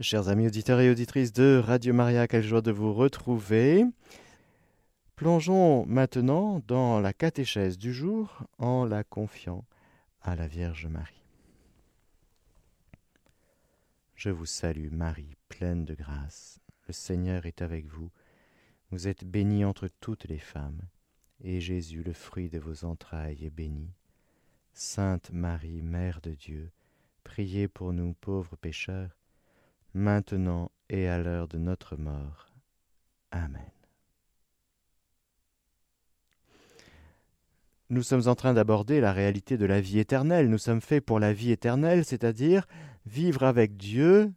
Chers amis auditeurs et auditrices de Radio Maria, quelle joie de vous retrouver. Plongeons maintenant dans la catéchèse du jour en la confiant à la Vierge Marie. Je vous salue Marie, pleine de grâce. Le Seigneur est avec vous. Vous êtes bénie entre toutes les femmes, et Jésus, le fruit de vos entrailles, est béni. Sainte Marie, Mère de Dieu, priez pour nous pauvres pécheurs, maintenant et à l'heure de notre mort. Amen. Nous sommes en train d'aborder la réalité de la vie éternelle. Nous sommes faits pour la vie éternelle, c'est-à-dire vivre avec Dieu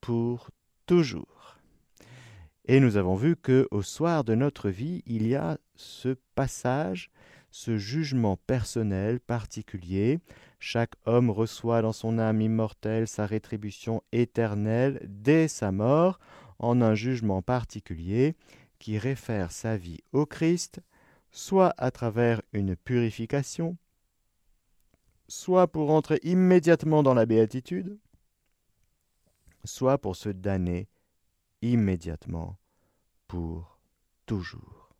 pour toujours. Et nous avons vu que au soir de notre vie, il y a ce passage, ce jugement personnel particulier chaque homme reçoit dans son âme immortelle sa rétribution éternelle dès sa mort en un jugement particulier qui réfère sa vie au Christ, soit à travers une purification, soit pour entrer immédiatement dans la béatitude, soit pour se damner immédiatement pour toujours.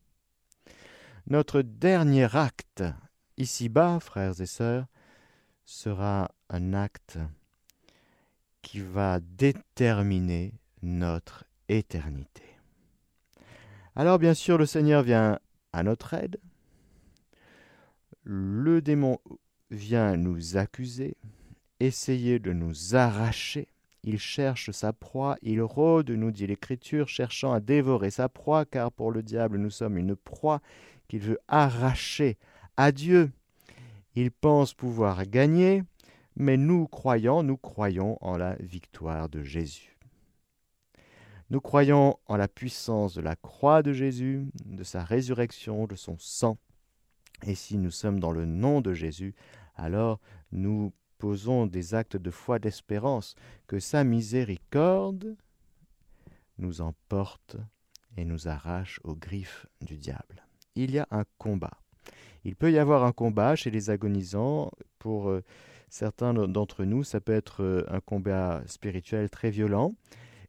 Notre dernier acte ici-bas, frères et sœurs, sera un acte qui va déterminer notre éternité. Alors bien sûr, le Seigneur vient à notre aide. Le démon vient nous accuser, essayer de nous arracher. Il cherche sa proie, il rôde, nous dit l'Écriture, cherchant à dévorer sa proie, car pour le diable nous sommes une proie qu'il veut arracher à Dieu. Il pense pouvoir gagner, mais nous croyons, nous croyons en la victoire de Jésus. Nous croyons en la puissance de la croix de Jésus, de sa résurrection, de son sang. Et si nous sommes dans le nom de Jésus, alors nous posons des actes de foi d'espérance que sa miséricorde nous emporte et nous arrache aux griffes du diable. Il y a un combat. Il peut y avoir un combat chez les agonisants. Pour euh, certains d'entre nous, ça peut être euh, un combat spirituel très violent.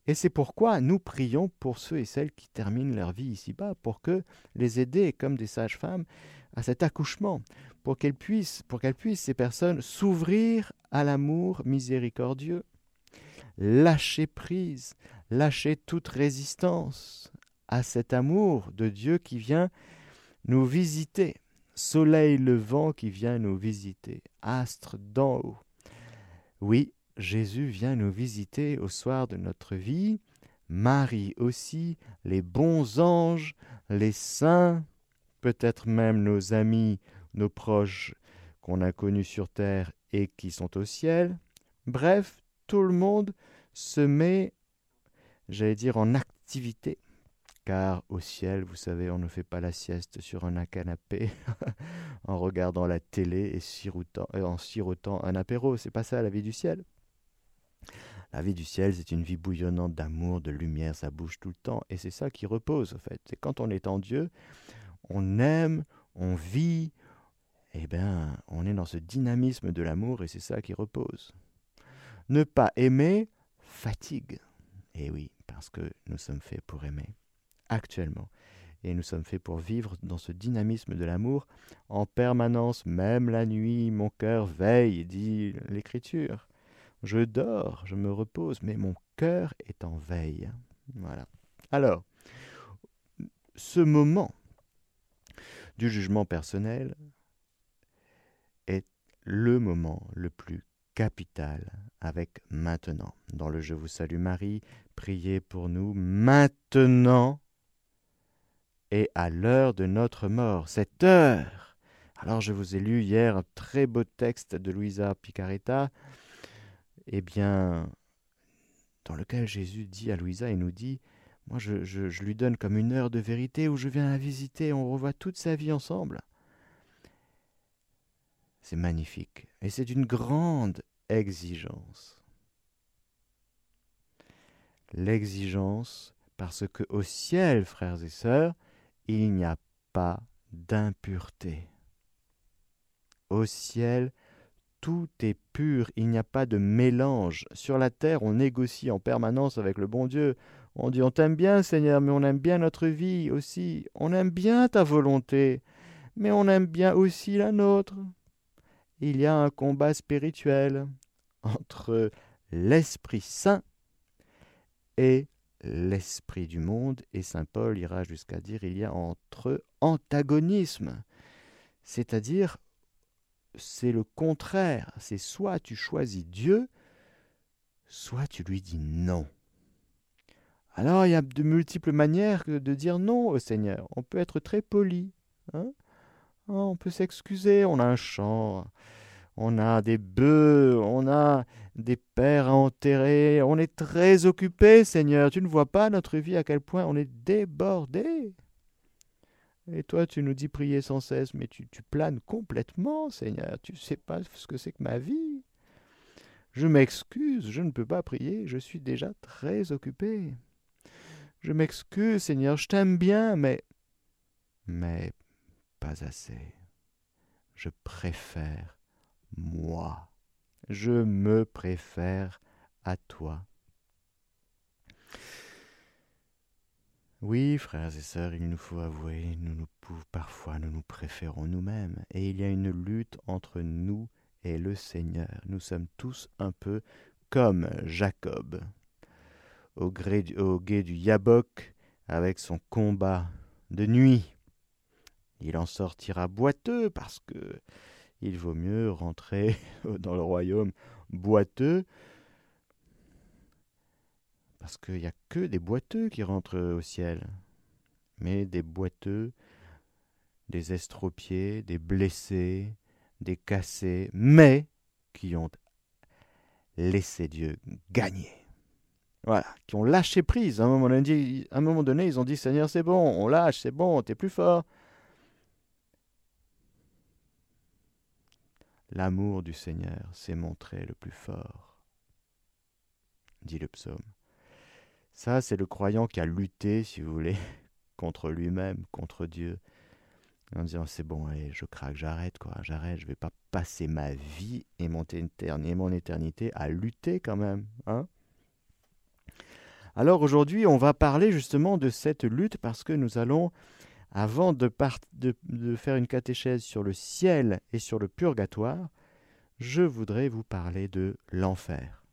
Et c'est pourquoi nous prions pour ceux et celles qui terminent leur vie ici-bas, pour que les aider comme des sages-femmes à cet accouchement, pour qu'elles puissent, pour qu'elles puissent ces personnes s'ouvrir à l'amour miséricordieux, lâcher prise, lâcher toute résistance à cet amour de Dieu qui vient nous visiter soleil levant qui vient nous visiter, astre d'en haut. Oui, Jésus vient nous visiter au soir de notre vie, Marie aussi, les bons anges, les saints, peut-être même nos amis, nos proches qu'on a connus sur terre et qui sont au ciel. Bref, tout le monde se met, j'allais dire, en activité car au ciel, vous savez, on ne fait pas la sieste sur un canapé en regardant la télé et euh, en sirotant un apéro. C'est pas ça la vie du ciel. La vie du ciel, c'est une vie bouillonnante d'amour, de lumière, ça bouge tout le temps, et c'est ça qui repose, en fait. Et quand on est en Dieu, on aime, on vit, eh bien, on est dans ce dynamisme de l'amour, et c'est ça qui repose. Ne pas aimer fatigue. Eh oui, parce que nous sommes faits pour aimer actuellement. Et nous sommes faits pour vivre dans ce dynamisme de l'amour en permanence, même la nuit, mon cœur veille, dit l'Écriture. Je dors, je me repose, mais mon cœur est en veille. Voilà. Alors, ce moment du jugement personnel est le moment le plus capital avec maintenant. Dans le Je vous salue Marie, priez pour nous maintenant et à l'heure de notre mort. Cette heure Alors je vous ai lu hier un très beau texte de Luisa Picaretta, eh bien, dans lequel Jésus dit à Louisa, il nous dit, moi je, je, lui donne comme une heure de vérité où je viens la visiter, on revoit toute sa vie ensemble. C'est magnifique. Et c'est une grande exigence. L'exigence parce que au ciel, frères et sœurs, il n'y a pas d'impureté. Au ciel, tout est pur, il n'y a pas de mélange. Sur la terre, on négocie en permanence avec le bon Dieu. On dit on t'aime bien Seigneur, mais on aime bien notre vie aussi. On aime bien ta volonté, mais on aime bien aussi la nôtre. Il y a un combat spirituel entre l'Esprit Saint et l'esprit du monde, et Saint Paul ira jusqu'à dire il y a entre eux antagonisme, c'est-à-dire c'est le contraire, c'est soit tu choisis Dieu, soit tu lui dis non. Alors il y a de multiples manières de dire non au Seigneur. On peut être très poli, hein on peut s'excuser, on a un chant, on a des bœufs, on a des pères à enterrer, on est très occupé, Seigneur. Tu ne vois pas notre vie à quel point on est débordé. Et toi, tu nous dis prier sans cesse, mais tu, tu planes complètement, Seigneur. Tu ne sais pas ce que c'est que ma vie. Je m'excuse, je ne peux pas prier, je suis déjà très occupé. Je m'excuse, Seigneur, je t'aime bien, mais... Mais pas assez. Je préfère moi. Je me préfère à toi. Oui, frères et sœurs, il nous faut avouer, nous nous parfois nous nous préférons nous-mêmes, et il y a une lutte entre nous et le Seigneur. Nous sommes tous un peu comme Jacob, au, gré au guet du Yabok, avec son combat de nuit. Il en sortira boiteux parce que il vaut mieux rentrer dans le royaume boiteux parce qu'il n'y a que des boiteux qui rentrent au ciel. Mais des boiteux, des estropiés, des blessés, des cassés, mais qui ont laissé Dieu gagner. Voilà, qui ont lâché prise. À un moment donné, un moment donné ils ont dit Seigneur, c'est bon, on lâche, c'est bon, t'es plus fort. L'amour du Seigneur s'est montré le plus fort, dit le psaume. Ça, c'est le croyant qui a lutté, si vous voulez, contre lui-même, contre Dieu, en disant c'est bon, allez, je craque, j'arrête, quoi, j'arrête, je vais pas passer ma vie et mon, et mon éternité à lutter quand même, hein Alors aujourd'hui, on va parler justement de cette lutte parce que nous allons, avant de, faire une catéchèse sur le ciel et sur le purgatoire, je voudrais vous parler de l'enfer.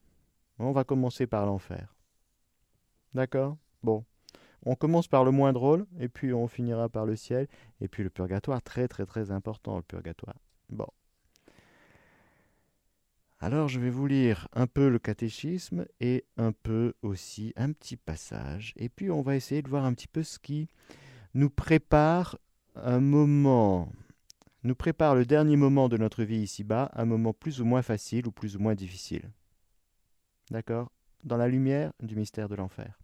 On va commencer par l'enfer. D'accord? Bon. On commence par le moins drôle, et puis on finira par le ciel, et puis le purgatoire, très très très important le purgatoire. Bon. Alors je vais vous lire un peu le catéchisme et un peu aussi un petit passage, et puis on va essayer de voir un petit peu ce qui nous prépare un moment, nous prépare le dernier moment de notre vie ici-bas, un moment plus ou moins facile ou plus ou moins difficile. D'accord? Dans la lumière du mystère de l'enfer.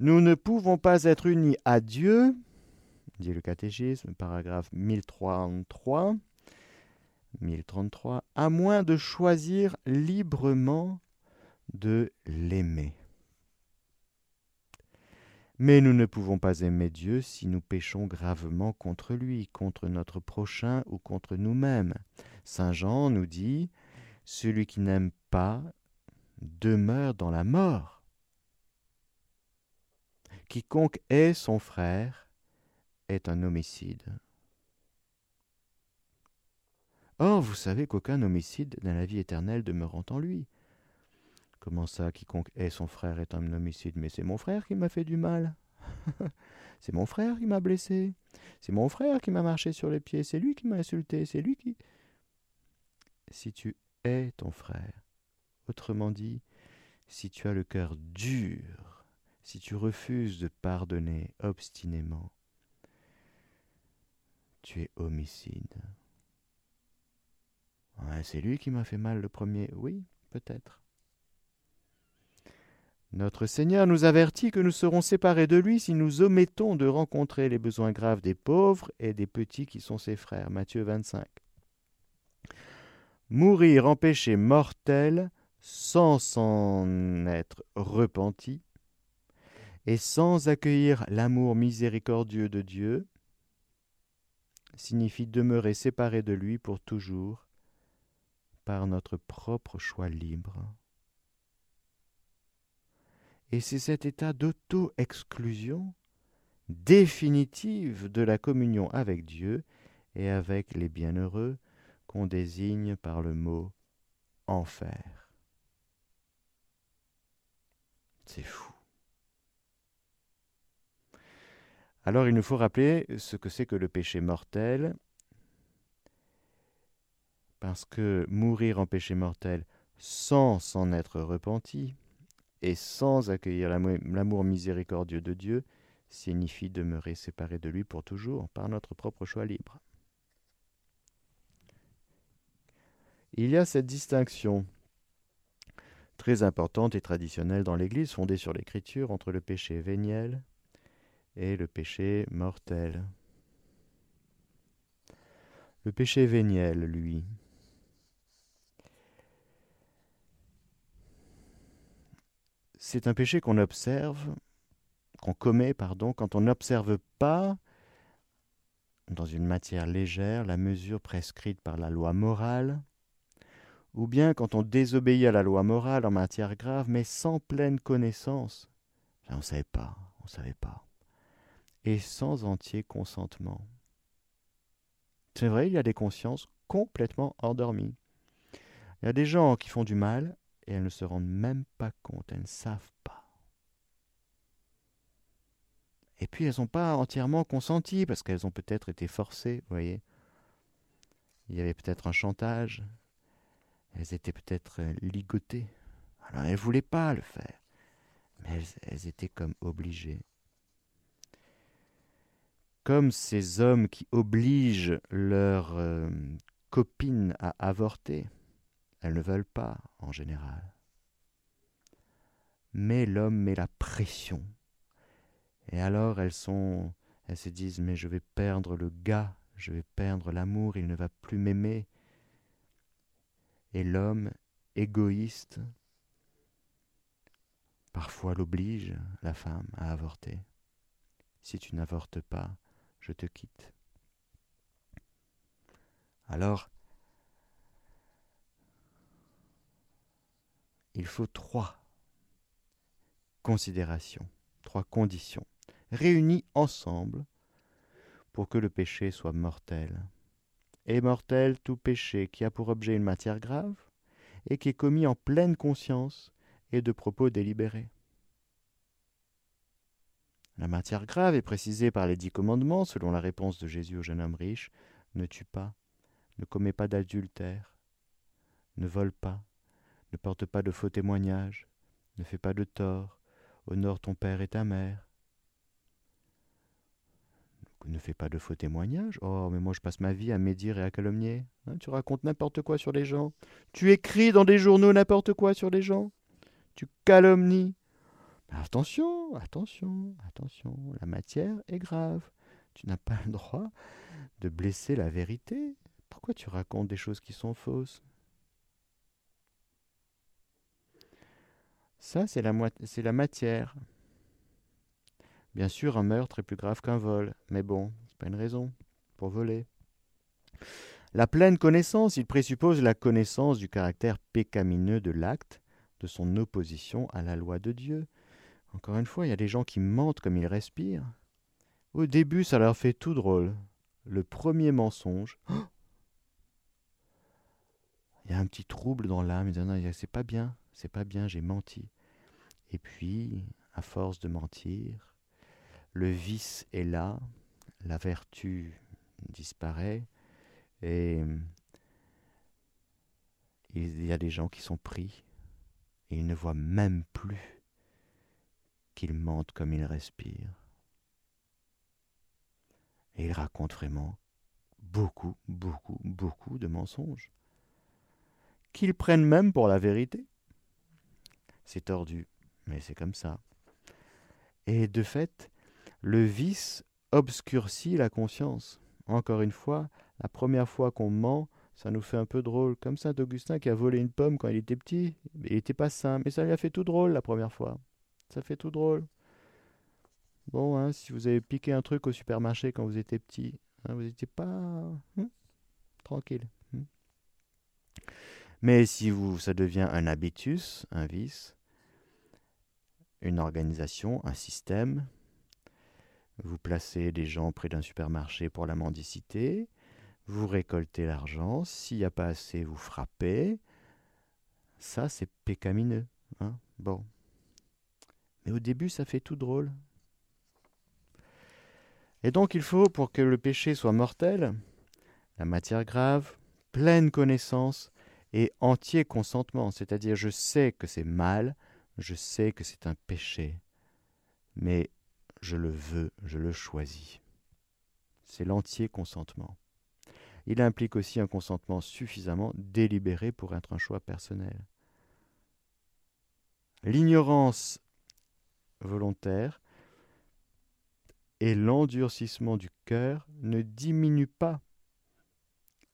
Nous ne pouvons pas être unis à Dieu, dit le catéchisme, paragraphe 1033, 1033, à moins de choisir librement de l'aimer. Mais nous ne pouvons pas aimer Dieu si nous péchons gravement contre lui, contre notre prochain ou contre nous-mêmes. Saint Jean nous dit, Celui qui n'aime pas demeure dans la mort. Quiconque est son frère est un homicide. Or, vous savez qu'aucun homicide dans la vie éternelle demeurant en lui. Comment ça, quiconque est son frère est un homicide? Mais c'est mon frère qui m'a fait du mal. c'est mon frère qui m'a blessé. C'est mon frère qui m'a marché sur les pieds. C'est lui qui m'a insulté. C'est lui qui... Si tu es ton frère, autrement dit, si tu as le cœur dur, si tu refuses de pardonner obstinément, tu es homicide. c'est lui qui m'a fait mal le premier, oui, peut-être. Notre Seigneur nous avertit que nous serons séparés de lui si nous omettons de rencontrer les besoins graves des pauvres et des petits qui sont ses frères. Matthieu 25. Mourir en péché mortel sans s'en être repenti et sans accueillir l'amour miséricordieux de Dieu, signifie demeurer séparé de lui pour toujours par notre propre choix libre. Et c'est cet état d'auto-exclusion définitive de la communion avec Dieu et avec les bienheureux qu'on désigne par le mot enfer. C'est fou. Alors il nous faut rappeler ce que c'est que le péché mortel, parce que mourir en péché mortel sans s'en être repenti et sans accueillir l'amour miséricordieux de Dieu signifie demeurer séparé de lui pour toujours par notre propre choix libre. Il y a cette distinction très importante et traditionnelle dans l'Église, fondée sur l'Écriture, entre le péché véniel et le péché mortel. Le péché véniel, lui, c'est un péché qu'on observe, qu'on commet, pardon, quand on n'observe pas dans une matière légère la mesure prescrite par la loi morale, ou bien quand on désobéit à la loi morale en matière grave, mais sans pleine connaissance. on ne savait pas, on ne savait pas. Et sans entier consentement. C'est vrai, il y a des consciences complètement endormies. Il y a des gens qui font du mal et elles ne se rendent même pas compte, elles ne savent pas. Et puis elles n'ont pas entièrement consenti parce qu'elles ont peut-être été forcées, vous voyez. Il y avait peut-être un chantage, elles étaient peut-être euh, ligotées. Alors elles ne voulaient pas le faire, mais elles, étaient comme obligées. Comme ces hommes qui obligent leurs euh, copines à avorter. Elles ne veulent pas, en général. Mais l'homme met la pression. Et alors elles sont, elles se disent, mais je vais perdre le gars, je vais perdre l'amour, il ne va plus m'aimer. Et l'homme, égoïste, parfois l'oblige, la femme, à avorter. Si tu n'avortes pas, je te quitte. Alors, il faut trois considérations, trois conditions, réunies ensemble pour que le péché soit mortel. Et mortel tout péché qui a pour objet une matière grave et qui est commis en pleine conscience et de propos délibérés. La matière grave est précisée par les dix commandements selon la réponse de Jésus au jeune homme riche ne tue pas, ne commets pas d'adultère, ne vole pas, ne porte pas de faux témoignages, ne fais pas de tort, honore ton père et ta mère. Ne fais pas de faux témoignages? Oh, mais moi je passe ma vie à médire et à calomnier. Hein, tu racontes n'importe quoi sur les gens. Tu écris dans des journaux n'importe quoi sur les gens. Tu calomnies. attention, attention, attention. La matière est grave. Tu n'as pas le droit de blesser la vérité. Pourquoi tu racontes des choses qui sont fausses? Ça, c'est la, matière. Bien sûr, un meurtre est plus grave qu'un vol, mais bon, c'est pas une raison pour voler. La pleine connaissance, il présuppose la connaissance du caractère pécamineux de l'acte, de son opposition à la loi de Dieu. Encore une fois, il y a des gens qui mentent comme ils respirent. Au début, ça leur fait tout drôle. Le premier mensonge. il y a un petit trouble dans l'âme. Ils disent non, c'est pas bien c'est pas bien, j'ai menti. Et puis, à force de mentir, le vice est là, la vertu disparaît, et il y a des gens qui sont pris, et ils ne voient même plus qu'ils mentent comme ils respirent. Et ils racontent vraiment beaucoup, beaucoup, beaucoup de mensonges, qu'ils prennent même pour la vérité. C'est tordu, mais c'est comme ça. Et de fait, le vice obscurcit la conscience. Encore une fois, la première fois qu'on ment, ça nous fait un peu drôle. Comme Saint Augustin qui a volé une pomme quand il était petit. Il n'était pas sain, mais ça lui a fait tout drôle la première fois. Ça fait tout drôle. Bon, hein, si vous avez piqué un truc au supermarché quand vous étiez petit, Hein, vous n'étiez pas hein, tranquille. Mais si vous, ça devient un habitus, un vice, une organisation, un système, vous placez des gens près d'un supermarché pour la mendicité, vous récoltez l'argent, s'il n'y a pas assez, vous frappez. Ça, c'est pécamineux. Hein bon. Mais au début, ça fait tout drôle. Et donc, il faut, pour que le péché soit mortel, la matière grave, pleine connaissance et entier consentement. C'est-à-dire, je sais que c'est mal, je sais que c'est un péché, mais je le veux, je le choisis. C'est l'entier consentement. Il implique aussi un consentement suffisamment délibéré pour être un choix personnel. L'ignorance volontaire et l'endurcissement du cœur ne diminuent pas,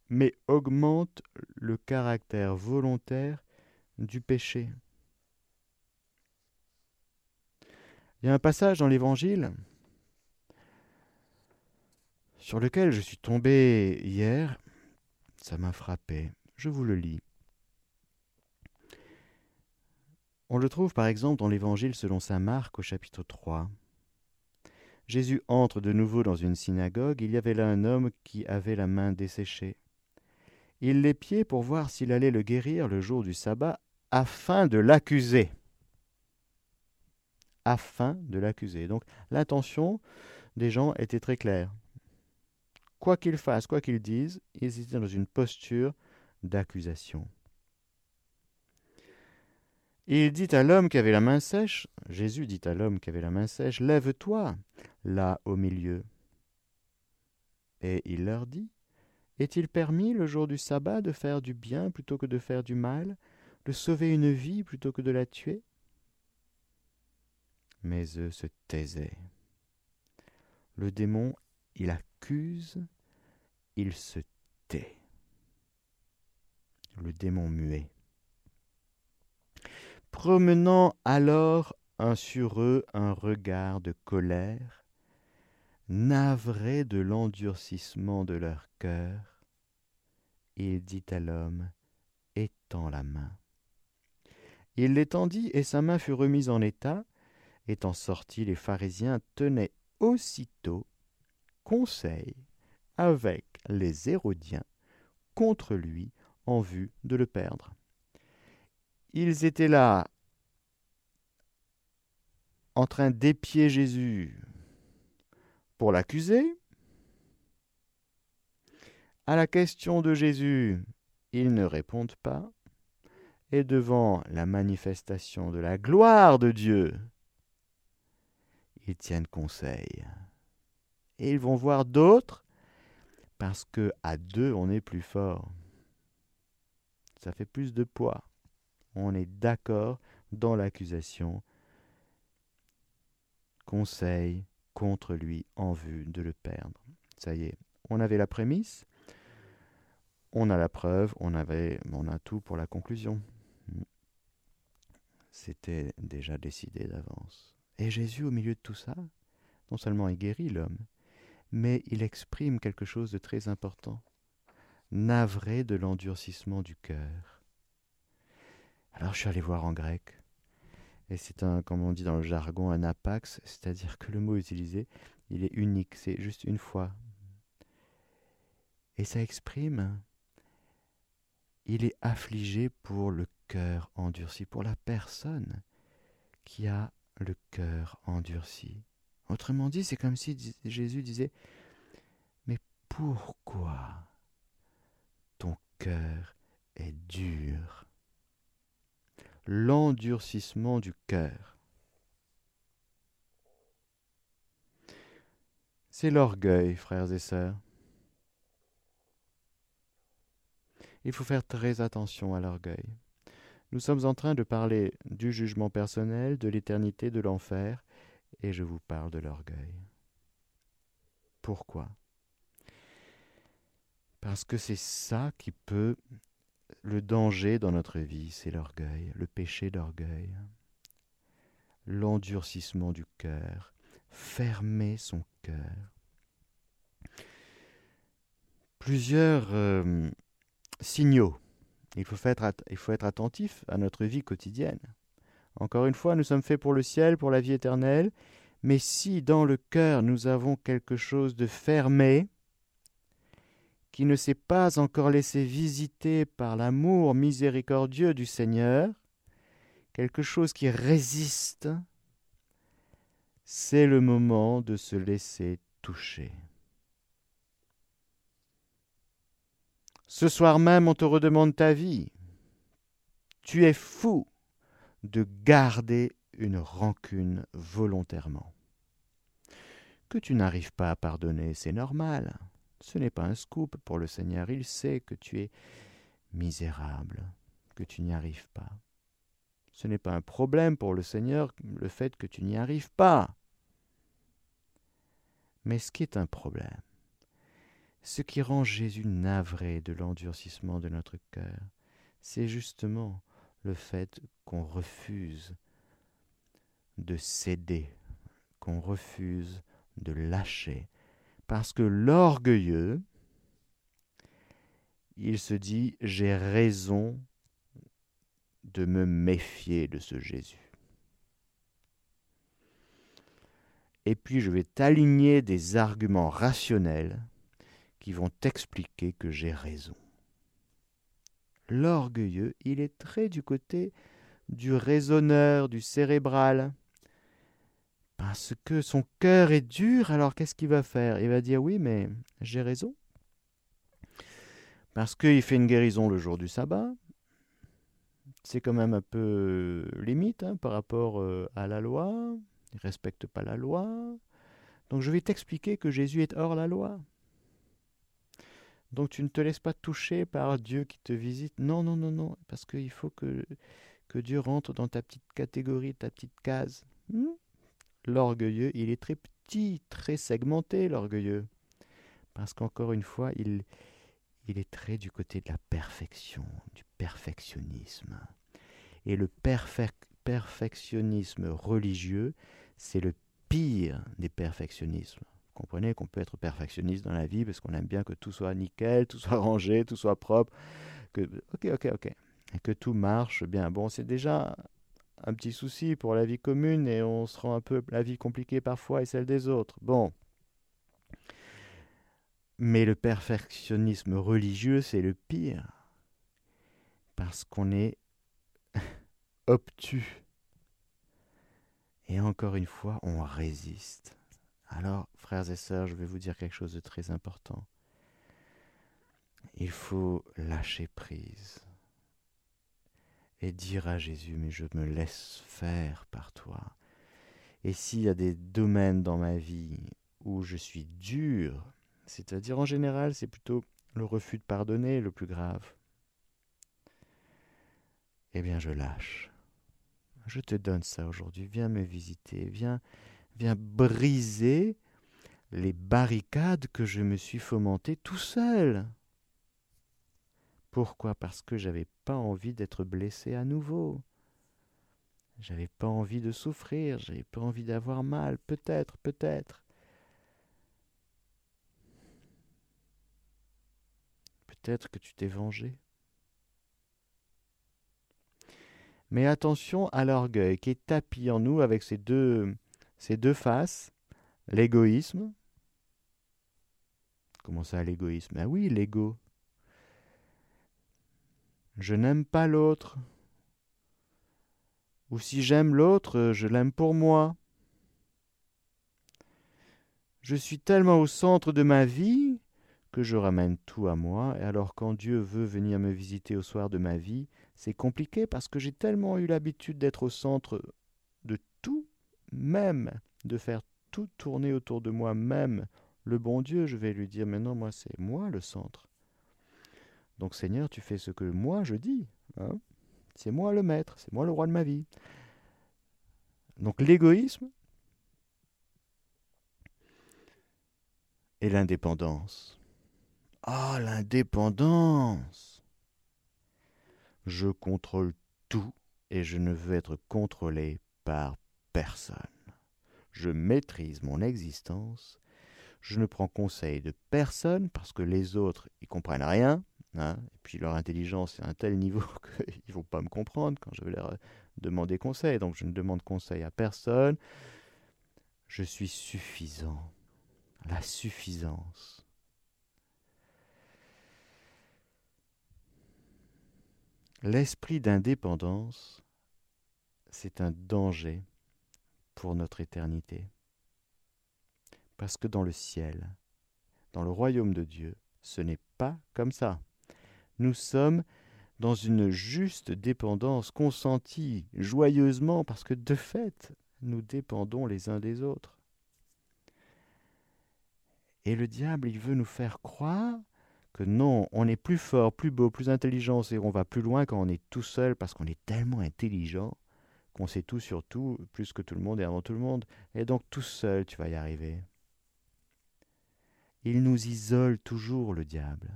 mais augmentent le caractère volontaire du péché. Il y a un passage dans l'Évangile sur lequel je suis tombé hier. Ça m'a frappé. Je vous le lis. On le trouve par exemple dans l'Évangile selon saint Marc au chapitre 3. Jésus entre de nouveau dans une synagogue. Il y avait là un homme qui avait la main desséchée. Il l'épiait pour voir s'il allait le guérir le jour du sabbat afin de l'accuser afin de l'accuser. Donc l'intention des gens était très claire. Quoi qu'ils fassent, quoi qu'ils disent, ils étaient dans une posture d'accusation. Il dit à l'homme qui avait la main sèche, Jésus dit à l'homme qui avait la main sèche, Lève-toi, là au milieu. Et il leur dit, Est-il permis le jour du sabbat de faire du bien plutôt que de faire du mal, de sauver une vie plutôt que de la tuer? Mais eux se taisaient. Le démon, il accuse, il se tait. Le démon muet. Promenant alors un sur eux un regard de colère, navré de l'endurcissement de leur cœur, il dit à l'homme, étends la main. Il l'étendit et sa main fut remise en état, Étant sortis, les pharisiens tenaient aussitôt conseil avec les Hérodiens contre lui en vue de le perdre. Ils étaient là en train d'épier Jésus pour l'accuser. À la question de Jésus, ils ne répondent pas. Et devant la manifestation de la gloire de Dieu, ils tiennent conseil. Et ils vont voir d'autres parce que à deux, on est plus fort. Ça fait plus de poids. On est d'accord dans l'accusation. Conseil contre lui en vue de le perdre. Ça y est, on avait la prémisse, on a la preuve, on avait, on a tout pour la conclusion. C'était déjà décidé d'avance. Et Jésus, au milieu de tout ça, non seulement il guérit l'homme, mais il exprime quelque chose de très important, navré de l'endurcissement du cœur. Alors je suis allé voir en grec, et c'est un, comme on dit dans le jargon, un apax, c'est-à-dire que le mot utilisé, il est unique, c'est juste une fois. Et ça exprime, il est affligé pour le cœur endurci, pour la personne qui a le cœur endurci. Autrement dit, c'est comme si Jésus disait, mais pourquoi ton cœur est dur? L'endurcissement du cœur. C'est l'orgueil, frères et sœurs. Il faut faire très attention à l'orgueil. Nous sommes en train de parler du jugement personnel, de l'éternité, de l'enfer, et je vous parle de l'orgueil. Pourquoi? Parce que c'est ça qui peut... Le danger dans notre vie, c'est l'orgueil, le péché d'orgueil, l'endurcissement du cœur, fermer son cœur. plusieurs euh, signaux. Il faut, être attentif à notre vie quotidienne. Encore une fois, nous sommes faits pour le ciel, pour la vie éternelle, mais si dans le cœur nous avons quelque chose de fermé, qui ne s'est pas encore laissé visiter par l'amour miséricordieux du Seigneur, quelque chose qui résiste, c'est le moment de se laisser toucher. Ce soir même, on te redemande ta vie. Tu es fou de garder une rancune volontairement. Que tu n'arrives pas à pardonner, c'est normal. Ce n'est pas un scoop pour le Seigneur. Il sait que tu es misérable, que tu n'y arrives pas. Ce n'est pas un problème pour le Seigneur le fait que tu n'y arrives pas. Mais ce qui est un problème, ce qui rend Jésus navré de l'endurcissement de notre cœur, c'est justement le fait qu'on refuse de céder, qu'on refuse de lâcher, parce que l'orgueilleux, il se dit j'ai raison de me méfier de ce Jésus. Et puis je vais t'aligner des arguments rationnels qui vont t'expliquer que j'ai raison. L'orgueilleux, il est très du côté du raisonneur, du cérébral. Parce que son cœur est dur, alors qu'est-ce qu'il va faire? Il va dire oui, mais j'ai raison. Parce qu'il fait une guérison le jour du sabbat. C'est quand même un peu limite hein, par rapport euh, à la loi. Il ne respecte pas la loi. Donc je vais t'expliquer que Jésus est hors la loi. Donc tu ne te laisses pas toucher par Dieu qui te visite. Non, non, non, non. Parce qu'il faut que, que Dieu rentre dans ta petite catégorie, ta petite case. Hmm? l'orgueilleux, il est très petit, très segmenté, l'orgueilleux. Parce qu'encore une fois, il, il est très du côté de la perfection, du perfectionnisme. Et le perfectionnisme religieux, c'est le pire des perfectionnismes. Comprenez qu'on peut être perfectionniste dans la vie parce qu'on aime bien que tout soit nickel, tout soit rangé, tout soit propre. Que, ok, ok, ok. Et que tout marche bien. Bon, c'est déjà un petit souci pour la vie commune et on se rend un peu la vie compliquée parfois et celle des autres. Bon. Mais le perfectionnisme religieux, c'est le pire. Parce qu'on est obtus. Et encore une fois, on résiste. Alors, frères et sœurs, je vais vous dire quelque chose de très important. Il faut lâcher prise et dire à Jésus, mais je me laisse faire par toi. Et s'il y a des domaines dans ma vie où je suis dur, c'est-à-dire en général, c'est plutôt le refus de pardonner le plus grave, eh bien je lâche. Je te donne ça aujourd'hui, viens me visiter, viens, viens briser les barricades que je me suis fomentées tout seul. Pourquoi? Parce que j'avais pas envie d'être blessé à nouveau. J'avais pas envie de souffrir, j'avais pas envie d'avoir mal, peut-être, peut-être. Peut-être que tu t'es vengé. Mais attention à l'orgueil qui est tapis en nous avec ses deux, ses deux faces, l'égoïsme. Comment ça l'égoïsme? Ah oui, l'ego. Je n'aime pas l'autre. Ou si j'aime l'autre, je l'aime pour moi. Je suis tellement au centre de ma vie que je ramène tout à moi, et alors quand Dieu veut venir me visiter au soir de ma vie, c'est compliqué parce que j'ai tellement eu l'habitude d'être au centre même de faire tout tourner autour de moi, même le bon Dieu, je vais lui dire maintenant moi c'est moi le centre. Donc Seigneur, tu fais ce que moi je dis. Hein. c'est moi le maître, c'est moi le roi de ma vie. Donc l'égoïsme et l'indépendance. Ah, l'indépendance Je contrôle tout et je ne veux être contrôlé par personne. Je maîtrise mon existence, Je ne prends conseil de personne parce que les autres, ils comprennent rien. Hein, et puis leur intelligence est à un tel niveau qu'ils ne vont pas me comprendre quand je vais leur demander conseil. Donc je ne demande conseil à personne. Je suis suffisant. La suffisance. L'esprit d'indépendance, c'est un danger pour notre éternité. Parce que dans le ciel, dans le royaume de Dieu, ce n'est pas comme ça. Nous sommes dans une juste dépendance consentie joyeusement parce que de fait, nous dépendons les uns des autres. Et le diable, il veut nous faire croire que non, on est plus fort, plus beau, plus intelligent, et on va plus loin quand on est tout seul parce qu'on est tellement intelligent qu'on sait tout sur tout, plus que tout le monde et avant tout le monde. Et donc tout seul, tu vas y arriver. Il nous isole toujours, le diable,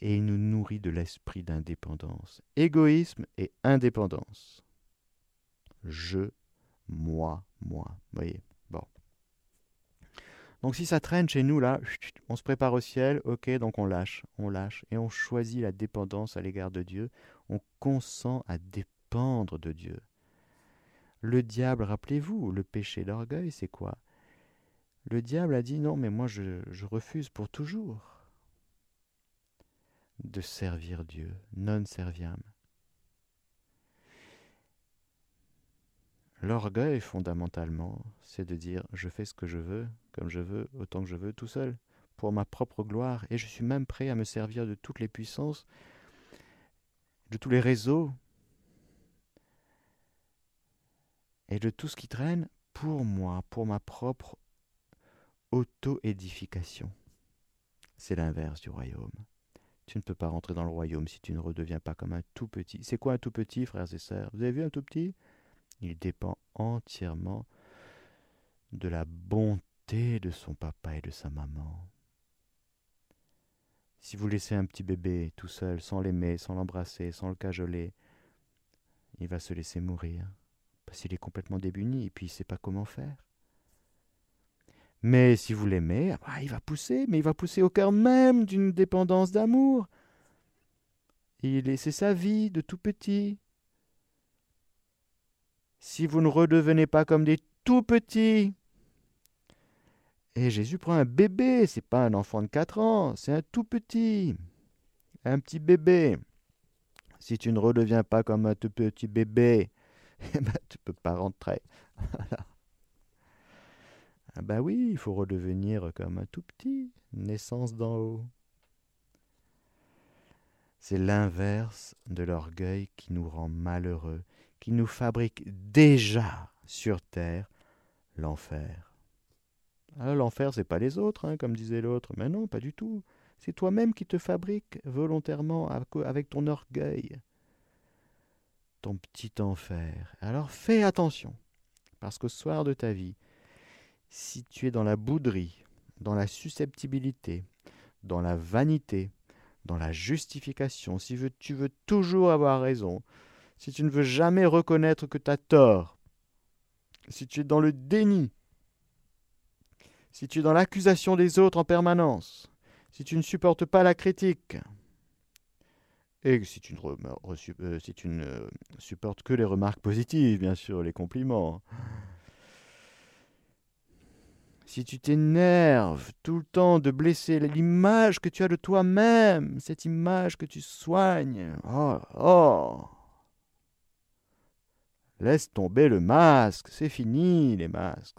et il nous nourrit de l'esprit d'indépendance. Égoïsme et indépendance. Je, moi, moi. voyez Bon. Donc si ça traîne chez nous, là, on se prépare au ciel, ok, donc on lâche, on lâche, et on choisit la dépendance à l'égard de Dieu, on consent à dépendre de Dieu. Le diable, rappelez-vous, le péché d'orgueil, c'est quoi? Le diable a dit non, mais moi je, refuse pour toujours de servir Dieu, non serviam. L'orgueil, fondamentalement, c'est de dire je fais ce que je veux, comme je veux, autant que je veux, tout seul, pour ma propre gloire, et je suis même prêt à me servir de toutes les puissances, de tous les réseaux, et de tout ce qui traîne pour moi, pour ma propre auto-édification. C'est l'inverse du royaume. Tu ne peux pas rentrer dans le royaume si tu ne redeviens pas comme un tout petit. C'est quoi un tout petit, frères et sœurs? Vous avez vu un tout petit? Il dépend entièrement de la bonté de son papa et de sa maman. Si vous laissez un petit bébé tout seul, sans l'aimer, sans l'embrasser, sans le cajoler, il va se laisser mourir parce qu'il est complètement débuni et puis il ne sait pas comment faire. Mais si vous l'aimez, ah bah, il va pousser, mais il va pousser au cœur même d'une dépendance d'amour. C'est sa vie de tout petit. Si vous ne redevenez pas comme des tout petits, et Jésus prend un bébé, c'est pas un enfant de 4 ans, c'est un tout petit, un petit bébé. Si tu ne redeviens pas comme un tout petit bébé, eh ben, tu peux pas rentrer. Ah ben oui, il faut redevenir comme un tout petit, naissance d'en haut. C'est l'inverse de l'orgueil qui nous rend malheureux, qui nous fabrique déjà sur terre l'enfer. Alors l'enfer, c'est pas les autres, hein, comme disait l'autre. Mais non, pas du tout. C'est toi-même qui te fabrique volontairement avec ton orgueil ton petit enfer. Alors fais attention, parce qu'au soir de ta vie, si tu es dans la bouderie, dans la susceptibilité, dans la vanité, dans la justification, si tu veux toujours avoir raison, si tu ne veux jamais reconnaître que tu as tort, si tu es dans le déni, si tu es dans l'accusation des autres en permanence, si tu ne supportes pas la critique, et si tu ne, euh, si tu ne supportes que les remarques positives, bien sûr, les compliments. Si tu t'énerves tout le temps de blesser l'image que tu as de toi-même, cette image que tu soignes, oh, oh, laisse tomber le masque, c'est fini les masques.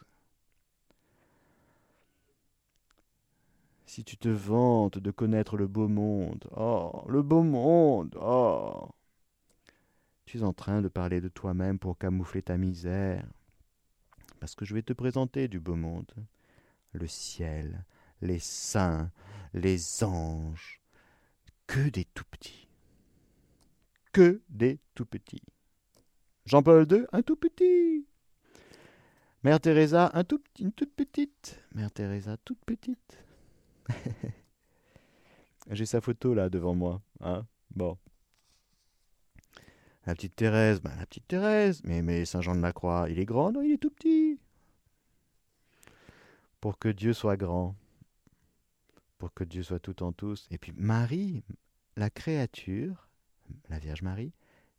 Si tu te vantes de connaître le beau monde, oh, le beau monde, oh. Tu es en train de parler de toi-même pour camoufler ta misère. Parce que je vais te présenter du beau monde. Le ciel, les saints, les anges. Que des tout petits. Que des tout petits. Jean-Paul II, un tout petit. Mère Teresa, un tout, une toute petite. Mère Teresa, toute petite. J'ai sa photo là devant moi. Hein bon. La petite Thérèse, ben la petite Thérèse. Mais, mais Saint Jean de la Croix, il est grand, non, il est tout petit. pour que Dieu soit grand, pour que Dieu soit tout en tous. Et puis Marie, la créature, la Vierge Marie,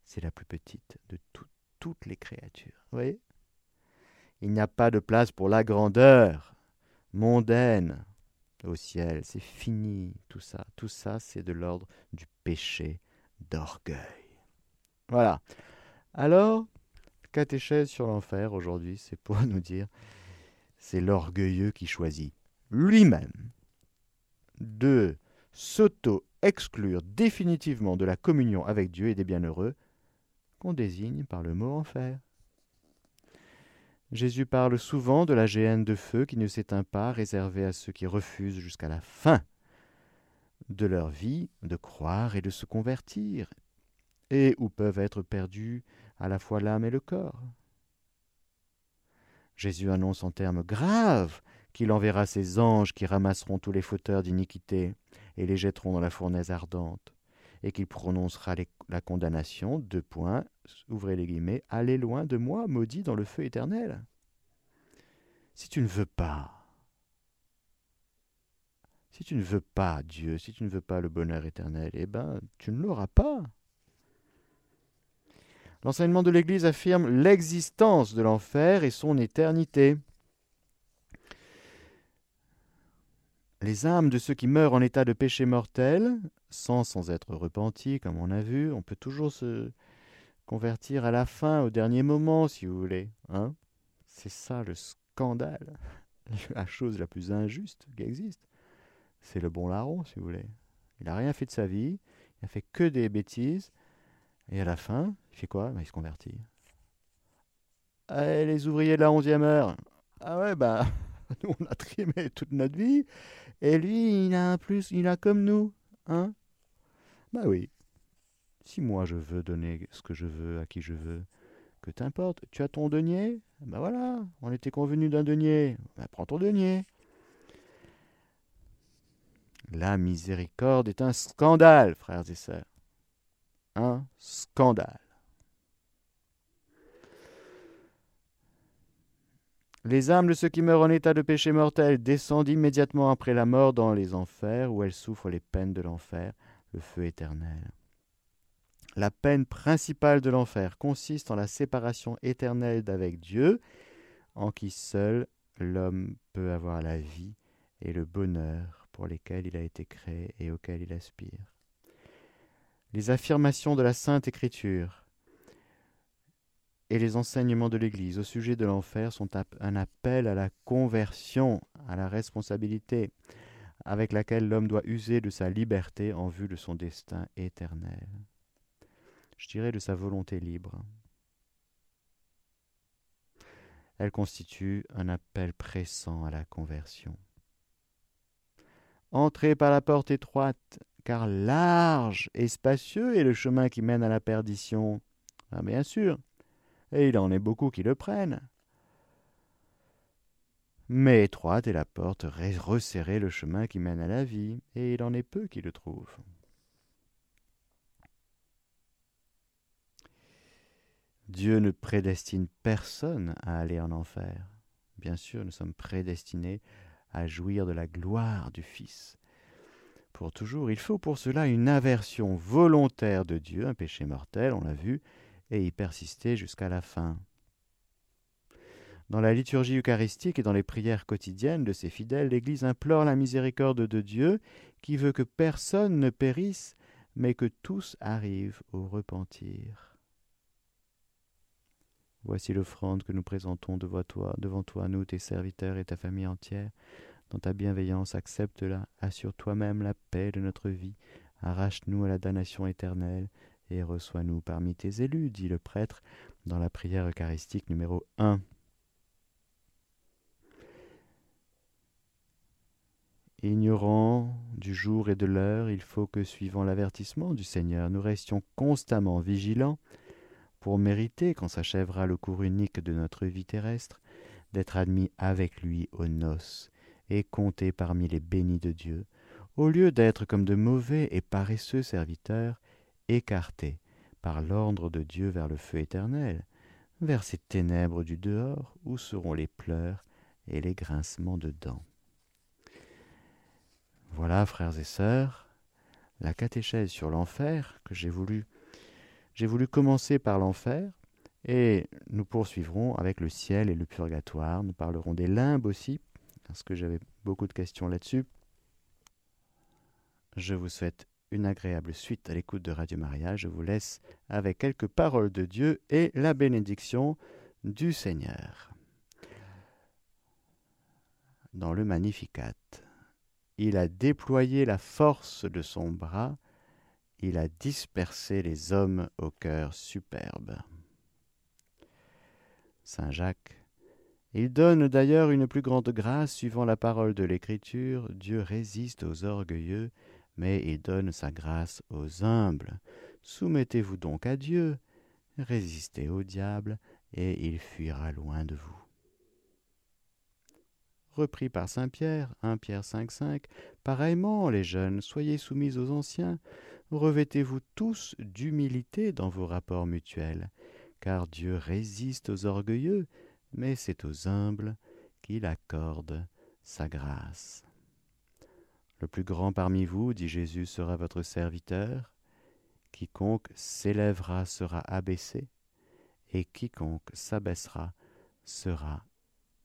c'est la plus petite de toutes les créatures. Vous voyez? Il n'y a pas de place pour la grandeur mondaine au ciel. C'est fini, tout ça. Tout ça, c'est de l'ordre du péché d'orgueil. Voilà. Alors, catéchèse sur l'enfer aujourd'hui, c'est pour nous dire, c'est l'orgueilleux qui choisit lui-même de s'auto-exclure définitivement de la communion avec Dieu et des bienheureux qu'on désigne par le mot enfer. Jésus parle souvent de la géhenne de feu qui ne s'éteint pas, réservée à ceux qui refusent jusqu'à la fin de leur vie de croire et de se convertir, et où peuvent être perdus à la fois l'âme et le corps. Jésus annonce en termes graves qu'il enverra ses anges qui ramasseront tous les fauteurs d'iniquité et les jetteront dans la fournaise ardente, et qu'il prononcera la condamnation, deux points, ouvrez les guillemets, allez loin de moi, maudit dans le feu éternel. Si tu ne veux pas, si tu ne veux pas Dieu, si tu ne veux pas le bonheur éternel, eh ben, tu ne l'auras pas. L'enseignement de l'Église affirme l'existence de l'enfer et son éternité. Les âmes de ceux qui meurent en état de péché mortel, sans sans être repentis, comme on a vu, on peut toujours se convertir à la fin, au dernier moment, si vous voulez. Hein C'est ça le scandale, la chose la plus injuste qui existe c'est le bon larron, si vous voulez. Il n'a rien fait de sa vie, il n'a fait que des bêtises, et à la fin, il fait quoi? Ben, Il se convertit. Eh, les ouvriers de la onzième heure. Ah ouais, bah, nous, on a trimé toute notre vie, et lui, il a un plus, il a comme nous, hein Bah oui. Si moi je veux donner ce que je veux à qui je veux, que t'importe. Tu as ton denier? Ben voilà, on était convenu d'un denier. Ben prends ton denier. La miséricorde est un scandale, frères et sœurs. Un scandale. Les âmes de ceux qui meurent en état de péché mortel descendent immédiatement après la mort dans les enfers, où elles souffrent les peines de l'enfer, le feu éternel. La peine principale de l'enfer consiste en la séparation éternelle d'avec Dieu, en qui seul l'homme peut avoir la vie et le bonheur pour lesquels il a été créé et auxquels il aspire. Les affirmations de la Sainte Écriture et les enseignements de l'Église au sujet de l'enfer sont un appel à la conversion, à la responsabilité avec laquelle l'homme doit user de sa liberté en vue de son destin éternel. Je dirais de sa volonté libre. Elle constitue un appel pressant à la conversion. Entrez par la porte étroite, car large et spacieux est le chemin qui mène à la perdition. Ah, bien sûr, et il en est beaucoup qui le prennent. Mais étroite est la porte, resserrée le chemin qui mène à la vie, et il en est peu qui le trouvent. Dieu ne prédestine personne à aller en enfer. Bien sûr, nous sommes prédestinés à jouir de la gloire du Fils. Pour toujours, il faut pour cela une aversion volontaire de Dieu, un péché mortel, on l'a vu, et y persister jusqu'à la fin. Dans la liturgie eucharistique et dans les prières quotidiennes de ses fidèles, l'Église implore la miséricorde de Dieu qui veut que personne ne périsse, mais que tous arrivent au repentir. Voici l'offrande que nous présentons devant toi, devant toi, nous, tes serviteurs et ta famille entière. Dans ta bienveillance, accepte-la, assure toi-même la paix de notre vie, arrache-nous à la damnation éternelle, et reçois-nous parmi tes élus, dit le prêtre dans la prière eucharistique numéro 1. Ignorant du jour et de l'heure, il faut que, suivant l'avertissement du Seigneur, nous restions constamment vigilants pour mériter, quand s'achèvera le cours unique de notre vie terrestre, d'être admis avec lui aux noces et comptés parmi les bénis de Dieu, au lieu d'être comme de mauvais et paresseux serviteurs, écartés par l'ordre de Dieu vers le feu éternel, vers ces ténèbres du dehors où seront les pleurs et les grincements de dents. Voilà, frères et sœurs, la catéchèse sur l'enfer que j'ai voulu j'ai voulu commencer par l'enfer et nous poursuivrons avec le ciel et le purgatoire. Nous parlerons des limbes aussi, parce que j'avais beaucoup de questions là-dessus. Je vous souhaite une agréable suite à l'écoute de Radio Maria. Je vous laisse avec quelques paroles de Dieu et la bénédiction du Seigneur. Dans le Magnificat, il a déployé la force de son bras il a dispersé les hommes au cœur superbe. Saint Jacques. Il donne d'ailleurs une plus grande grâce suivant la parole de l'Écriture. Dieu résiste aux orgueilleux, mais il donne sa grâce aux humbles. Soumettez-vous donc à Dieu, résistez au diable, et il fuira loin de vous. Repris par Saint Pierre, 1 Pierre 5, 5, Pareillement, les jeunes, soyez soumis aux anciens, revêtez-vous tous d'humilité dans vos rapports mutuels, car Dieu résiste aux orgueilleux, mais c'est aux humbles qu'il accorde sa grâce. Le plus grand parmi vous, dit Jésus, sera votre serviteur. Quiconque s'élèvera sera abaissé, et quiconque s'abaissera sera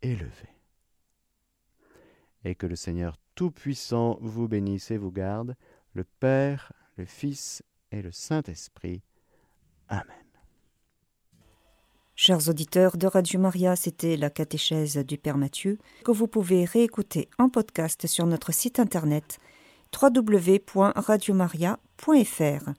élevé. Et que le Seigneur Tout-Puissant vous bénisse et vous garde, le Père, le Fils et le Saint-Esprit. Amen. Chers auditeurs de Radio Maria, c'était la catéchèse du Père Mathieu que vous pouvez réécouter en podcast sur notre site internet www.radiomaria.fr.